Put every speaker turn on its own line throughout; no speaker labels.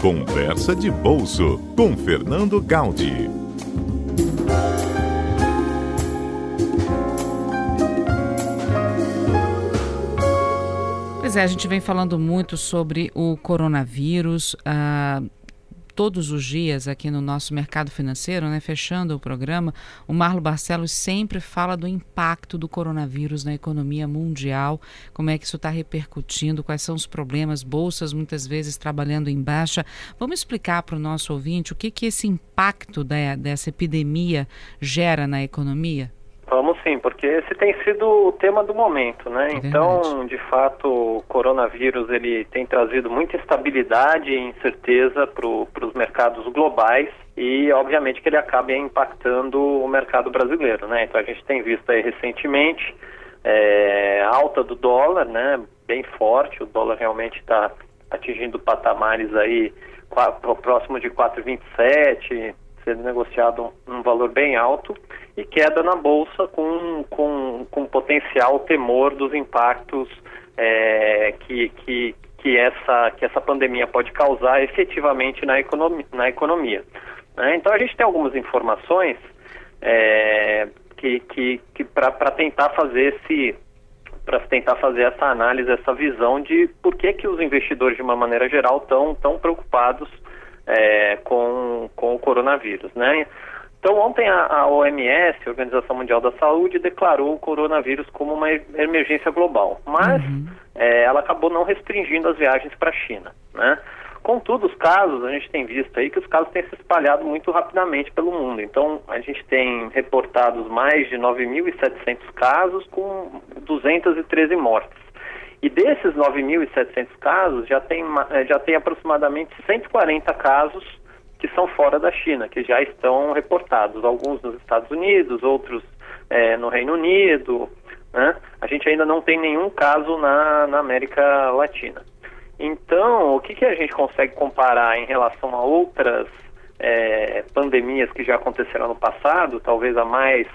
Conversa de Bolso com Fernando Gaudi.
Pois é, a gente vem falando muito sobre o coronavírus. Uh, todos os dias aqui no nosso mercado financeiro, né, fechando o programa, o Marlo Barcelos sempre fala do impacto do coronavírus na economia mundial, como é que isso está repercutindo, quais são os problemas, bolsas muitas vezes trabalhando em baixa. Vamos explicar para o nosso ouvinte o que, que esse impacto da, dessa epidemia gera na economia?
Vamos sim, porque esse tem sido o tema do momento, né? É então, de fato, o coronavírus ele tem trazido muita instabilidade e incerteza para os mercados globais e, obviamente, que ele acaba impactando o mercado brasileiro, né? Então, a gente tem visto aí recentemente é, alta do dólar, né? Bem forte, o dólar realmente está atingindo patamares aí próximo de 4,27 sendo negociado um valor bem alto e queda na bolsa com, com, com potencial temor dos impactos é, que, que, que, essa, que essa pandemia pode causar efetivamente na economia. Na economia né? Então a gente tem algumas informações é, que, que, que para tentar fazer esse para tentar fazer essa análise, essa visão de por que, que os investidores, de uma maneira geral, estão tão preocupados é, com, com o coronavírus, né? Então, ontem a, a OMS, a Organização Mundial da Saúde, declarou o coronavírus como uma emergência global, mas uhum. é, ela acabou não restringindo as viagens para a China, né? Contudo, os casos, a gente tem visto aí que os casos têm se espalhado muito rapidamente pelo mundo. Então, a gente tem reportados mais de 9.700 casos com 213 mortes. E desses 9.700 casos, já tem, eh, já tem aproximadamente 140 casos que são fora da China, que já estão reportados, alguns nos Estados Unidos, outros é, no Reino Unido. Né? A gente ainda não tem nenhum caso na, na América Latina. Então, o que, que a gente consegue comparar em relação a outras é, pandemias que já aconteceram no passado, talvez a mais,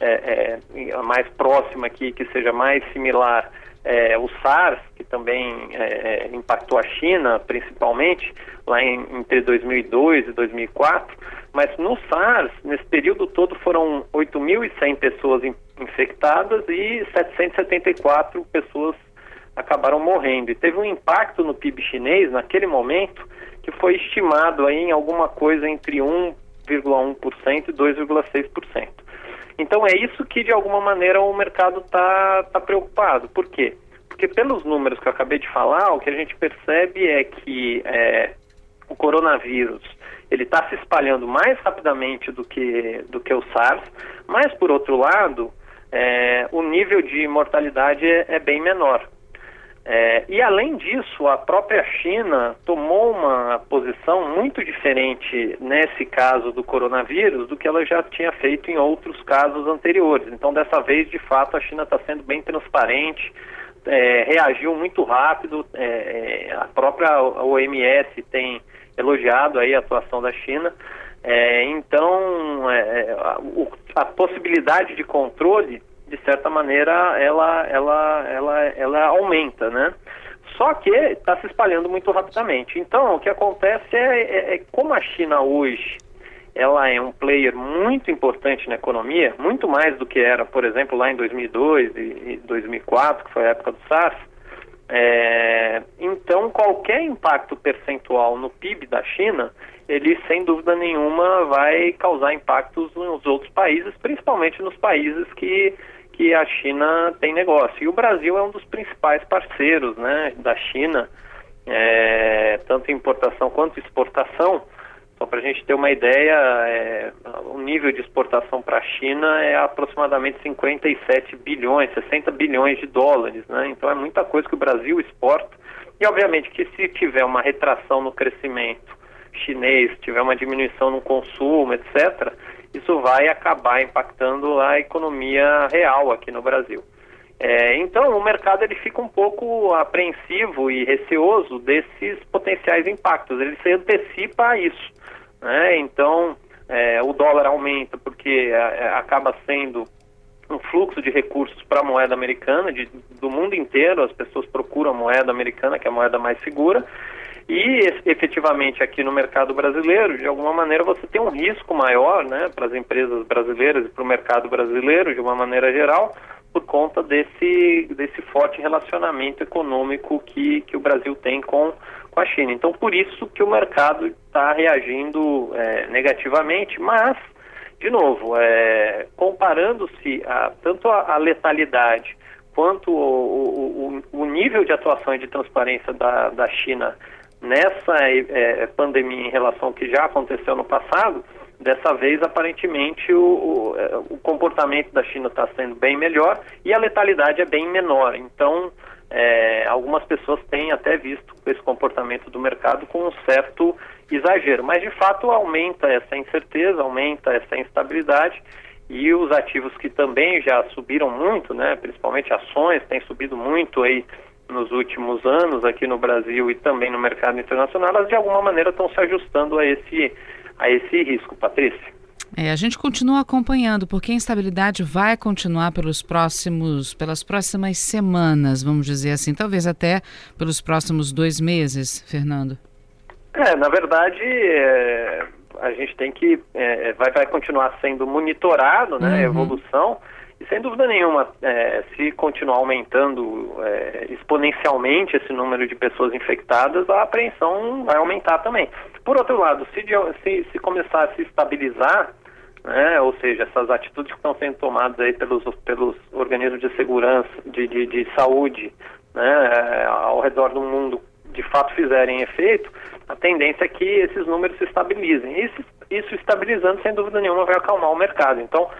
é, a mais próxima aqui, que seja mais similar é, o SARS, que também é, é, impactou a China, principalmente, lá em, entre 2002 e 2004, mas no SARS, nesse período todo, foram 8.100 pessoas in, infectadas e 774 pessoas acabaram morrendo. E teve um impacto no PIB chinês, naquele momento, que foi estimado aí em alguma coisa entre 1,1% e 2,6%. Então é isso que de alguma maneira o mercado está tá preocupado. Por quê? Porque pelos números que eu acabei de falar, o que a gente percebe é que é, o coronavírus ele está se espalhando mais rapidamente do que, do que o SARS, mas por outro lado, é, o nível de mortalidade é, é bem menor. É, e além disso, a própria China tomou uma posição muito diferente nesse caso do coronavírus do que ela já tinha feito em outros casos anteriores. Então, dessa vez, de fato, a China está sendo bem transparente, é, reagiu muito rápido. É, é a própria OMS tem elogiado aí a atuação da China. É, então, é, a, a possibilidade de controle de certa maneira, ela, ela, ela, ela aumenta, né? Só que está se espalhando muito rapidamente. Então, o que acontece é, é, é, como a China hoje ela é um player muito importante na economia, muito mais do que era, por exemplo, lá em 2002 e 2004, que foi a época do SARS. É, então, qualquer impacto percentual no PIB da China, ele sem dúvida nenhuma vai causar impactos nos outros países, principalmente nos países que que a China tem negócio. E o Brasil é um dos principais parceiros né, da China, é, tanto em importação quanto exportação. Só para a gente ter uma ideia, é, o nível de exportação para a China é aproximadamente 57 bilhões, 60 bilhões de dólares. Né? Então é muita coisa que o Brasil exporta. E obviamente que se tiver uma retração no crescimento chinês, tiver uma diminuição no consumo, etc., isso vai acabar impactando a economia real aqui no Brasil. É, então, o mercado ele fica um pouco apreensivo e receoso desses potenciais impactos. Ele se antecipa a isso. Né? Então, é, o dólar aumenta porque é, acaba sendo um fluxo de recursos para a moeda americana, de, do mundo inteiro, as pessoas procuram a moeda americana, que é a moeda mais segura, E efetivamente aqui no mercado brasileiro, de alguma maneira, você tem um risco maior né, para as empresas brasileiras e para o mercado brasileiro, de uma maneira geral, por conta desse, desse forte relacionamento econômico que, que o Brasil tem com, com a China. Então, por isso que o mercado está reagindo é, negativamente, mas, de novo, é, comparando-se a, tanto a, a letalidade quanto o, o, o, nível de atuação e de transparência da, da China nessa é, pandemia em relação ao que já aconteceu no passado, dessa vez aparentemente o, o, é, o comportamento da China está sendo bem melhor e a letalidade é bem menor. Então, é, algumas pessoas têm até visto esse comportamento do mercado com um certo exagero, mas de fato aumenta essa incerteza, aumenta essa instabilidade e os ativos que também já subiram muito, né, principalmente ações, têm subido muito aí nos últimos anos aqui no Brasil e também no mercado internacional, elas de alguma maneira estão se ajustando a esse, a esse risco, Patrícia.
É, a gente continua acompanhando, porque a instabilidade vai continuar pelos próximos, pelas próximas semanas, vamos dizer assim, talvez até pelos próximos dois meses, Fernando.
É, na verdade, é, a gente tem que é, vai, vai continuar sendo monitorado, né, uhum. a evolução. E sem dúvida nenhuma, é, se continuar aumentando é, exponencialmente esse número de pessoas infectadas, a apreensão vai aumentar também. Por outro lado, se, se, se começar a se estabilizar, né, ou seja, essas atitudes que estão sendo tomadas aí pelos, pelos organismos de segurança, de, de, de saúde, né, ao redor do mundo, de fato fizerem efeito, a tendência é que esses números se estabilizem. Isso, isso estabilizando, sem dúvida nenhuma, vai acalmar o mercado. Então,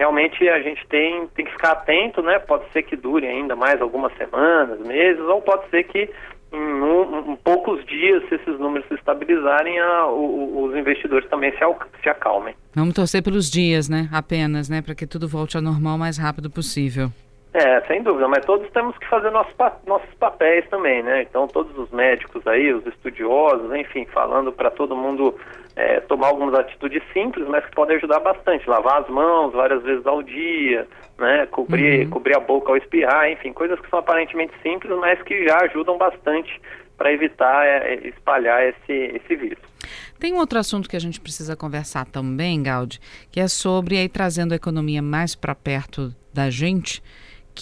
realmente a gente tem, tem que ficar atento, né? Pode ser que dure ainda mais algumas semanas, meses, ou pode ser que em, um, em poucos dias, se esses números se estabilizarem, a, o, os investidores também se, se acalmem.
Vamos torcer pelos dias, né? Apenas, né? Para que tudo volte ao normal o mais rápido possível.
É, sem dúvida, mas todos temos que fazer nossos, nossos papéis também, né? Então, todos os médicos aí, os estudiosos, enfim, falando para todo mundo é, tomar algumas atitudes simples, mas que podem ajudar bastante. Lavar as mãos várias vezes ao dia, né? Cobrir, uhum. cobrir a boca ao espirrar, enfim, coisas que são aparentemente simples, mas que já ajudam bastante para evitar é, espalhar esse, esse vírus.
Tem um outro assunto que a gente precisa conversar também, Gaudi, que é sobre aí trazendo a economia mais para perto da gente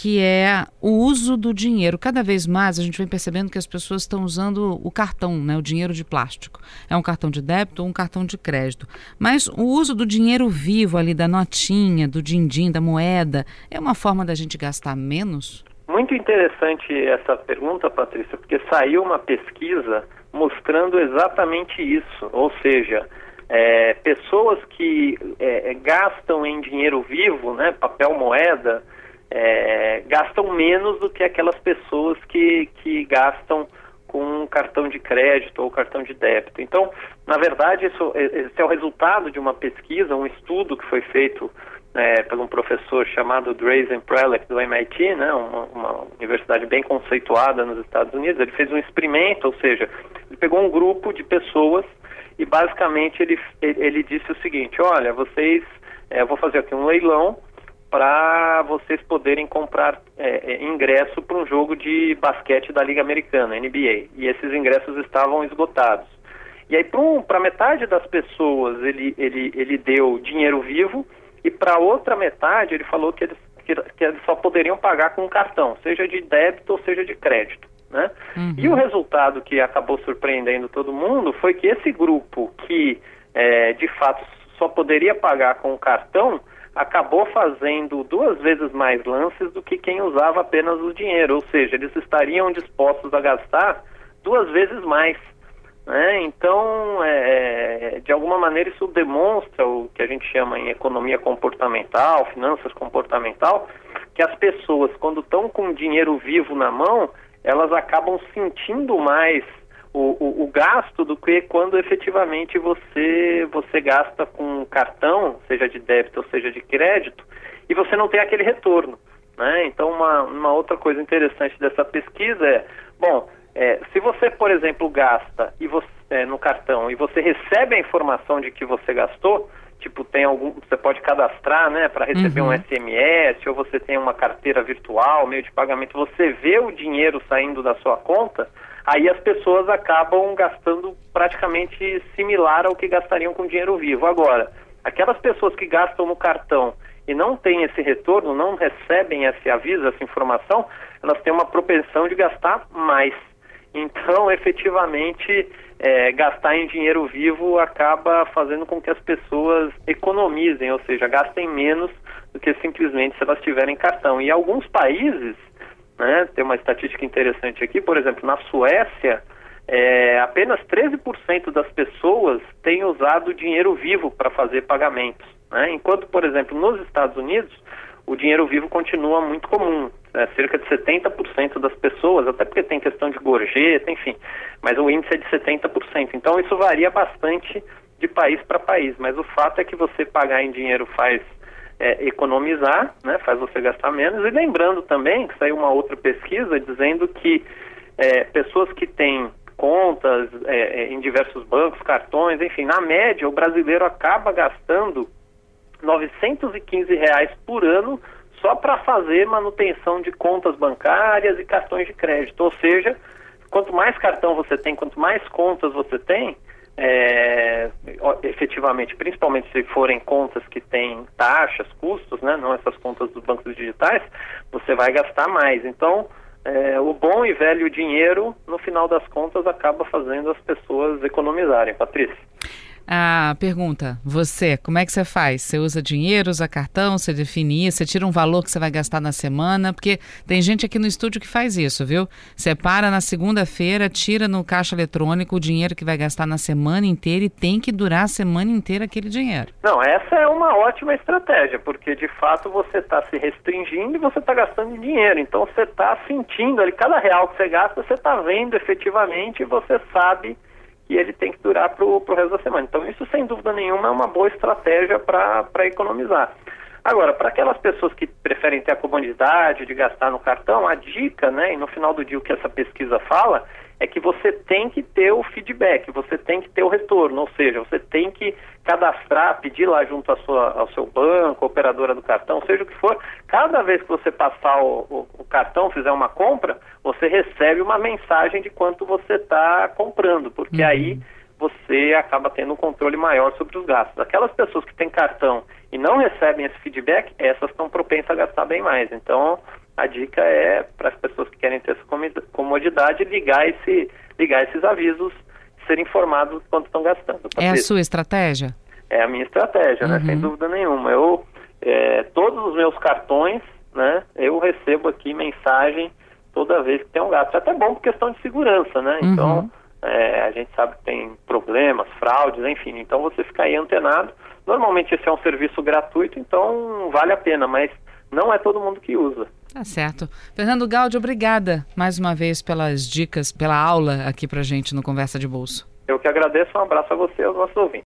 que é o uso do dinheiro. Cada vez mais a gente vem percebendo que as pessoas estão usando o cartão, né, o dinheiro de plástico. É um cartão de débito ou um cartão de crédito. Mas o uso do dinheiro vivo ali, da notinha, do din-din, da moeda, é uma forma da gente gastar menos?
Muito interessante essa pergunta, Patrícia, porque saiu uma pesquisa mostrando exatamente isso. Ou seja, é, pessoas que é, gastam em dinheiro vivo, né, papel moeda, é, gastam menos do que aquelas pessoas que, que gastam com cartão de crédito ou cartão de débito. Então, na verdade, isso, esse é o resultado de uma pesquisa, um estudo que foi feito é, por um professor chamado Drazen Prelec do MIT, né, uma, uma, universidade bem conceituada nos Estados Unidos. Ele fez um experimento, ou seja, ele pegou um grupo de pessoas e basicamente ele, ele, disse o seguinte: olha, vocês, é, eu vou fazer aqui um leilão para vocês poderem comprar é, é ingresso para um jogo de basquete da Liga Americana, NBA. E esses ingressos estavam esgotados. E aí, para metade das pessoas, ele, ele, ele deu dinheiro vivo, e para outra metade, ele falou que eles, que, que eles só poderiam pagar com cartão, seja de débito ou seja de crédito. Né? Uhum. E o resultado que acabou surpreendendo todo mundo foi que esse grupo que, é, de fato, só poderia pagar com cartão acabou fazendo duas vezes mais lances do que quem usava apenas o dinheiro, ou seja, eles estariam dispostos a gastar duas vezes mais. Né? Então, é, é, de alguma maneira, isso demonstra o que a gente chama em economia comportamental, finanças comportamental, que as pessoas, quando estão com dinheiro vivo na mão, elas acabam sentindo mais o, o, o, gasto do que quando efetivamente você, você gasta com cartão, seja de débito ou seja de crédito, e você não tem aquele retorno. Né? Então, uma, uma outra coisa interessante dessa pesquisa é, bom, é, se você, por exemplo, gasta e você, é, no cartão e você recebe a informação de que você gastou, tipo tem algum, você pode cadastrar, né, para receber uhum. um SMS, ou você tem uma carteira virtual, meio de pagamento, você vê o dinheiro saindo da sua conta, aí as pessoas acabam gastando praticamente similar ao que gastariam com dinheiro vivo. Agora, aquelas pessoas que gastam no cartão e não têm esse retorno, não recebem esse aviso, essa informação, elas têm uma propensão de gastar mais. Então, efetivamente, é, gastar em dinheiro vivo acaba fazendo com que as pessoas economizem, ou seja, gastem menos do que simplesmente se elas tiverem cartão. E alguns países, né, tem uma estatística interessante aqui, por exemplo, na Suécia, é, apenas 13% das pessoas têm usado dinheiro vivo para fazer pagamentos. Né? Enquanto, por exemplo, nos Estados Unidos, o dinheiro vivo continua muito comum. É, cerca de 70% das pessoas, até porque tem questão de gorjeta, enfim, mas o índice é de 70%. Então isso varia bastante de país para país, mas o fato é que você pagar em dinheiro faz é, economizar, né, faz você gastar menos. E lembrando também que saiu uma outra pesquisa dizendo que é, pessoas que têm contas é, é em diversos bancos, cartões, enfim, na média o brasileiro acaba gastando 915 reais por ano só para fazer manutenção de contas bancárias e cartões de crédito. Ou seja, quanto mais cartão você tem, quanto mais contas você tem, é, efetivamente, principalmente se forem contas que têm taxas, custos, né, não essas contas dos bancos digitais, você vai gastar mais. Então, é, o bom e velho dinheiro, no final das contas, acaba fazendo as pessoas economizarem. Patrícia.
A pergunta, você, como é que você faz? Você usa dinheiro, usa cartão, você define isso, você tira um valor que você vai gastar na semana? Porque tem gente aqui no estúdio que faz isso, viu? Separa na segunda-feira, tira no caixa eletrônico o dinheiro que vai gastar na semana inteira e tem que durar a semana inteira aquele dinheiro.
Não, essa é uma ótima estratégia, porque de fato você está se restringindo e você está gastando dinheiro. Então você está sentindo ali, cada real que você gasta, você está vendo efetivamente e você sabe e ele tem que durar para o resto da semana. Então, isso, sem dúvida nenhuma, é uma boa estratégia para economizar. Agora, para aquelas pessoas que preferem ter a comodidade de gastar no cartão, a dica, né, e no final do dia o que essa pesquisa fala, é que você tem que ter o feedback, você tem que ter o retorno, ou seja, você tem que cadastrar, pedir lá junto sua, ao seu banco, operadora do cartão, seja o que for, cada vez que você passar o, o, o cartão, fizer uma compra, você recebe uma mensagem de quanto você está comprando, porque uhum. aí você acaba tendo um controle maior sobre os gastos. Aquelas pessoas que têm cartão e não recebem esse feedback, essas estão propensas a gastar bem mais. Então, a dica é para as pessoas que querem ter essa comodidade ligar, esse, ligar esses avisos, serem informados quanto estão gastando.
É a sua estratégia?
É a minha estratégia, uhum. né? Sem uhum. dúvida nenhuma. Eu, é, todos os meus cartões, né? Eu recebo aqui mensagem toda vez que tem um gasto. É até bom por questão de segurança, né? Uhum. É, a gente sabe que tem problemas, fraudes, enfim. Então, você fica aí antenado. Normalmente, esse é um serviço gratuito, então vale a pena, mas não é todo mundo que usa.
Tá certo. Fernando Gaudi, obrigada mais uma vez pelas dicas, pela aula aqui pra gente no Conversa de Bolso.
Eu que agradeço, um abraço a você e aos nossos ouvintes.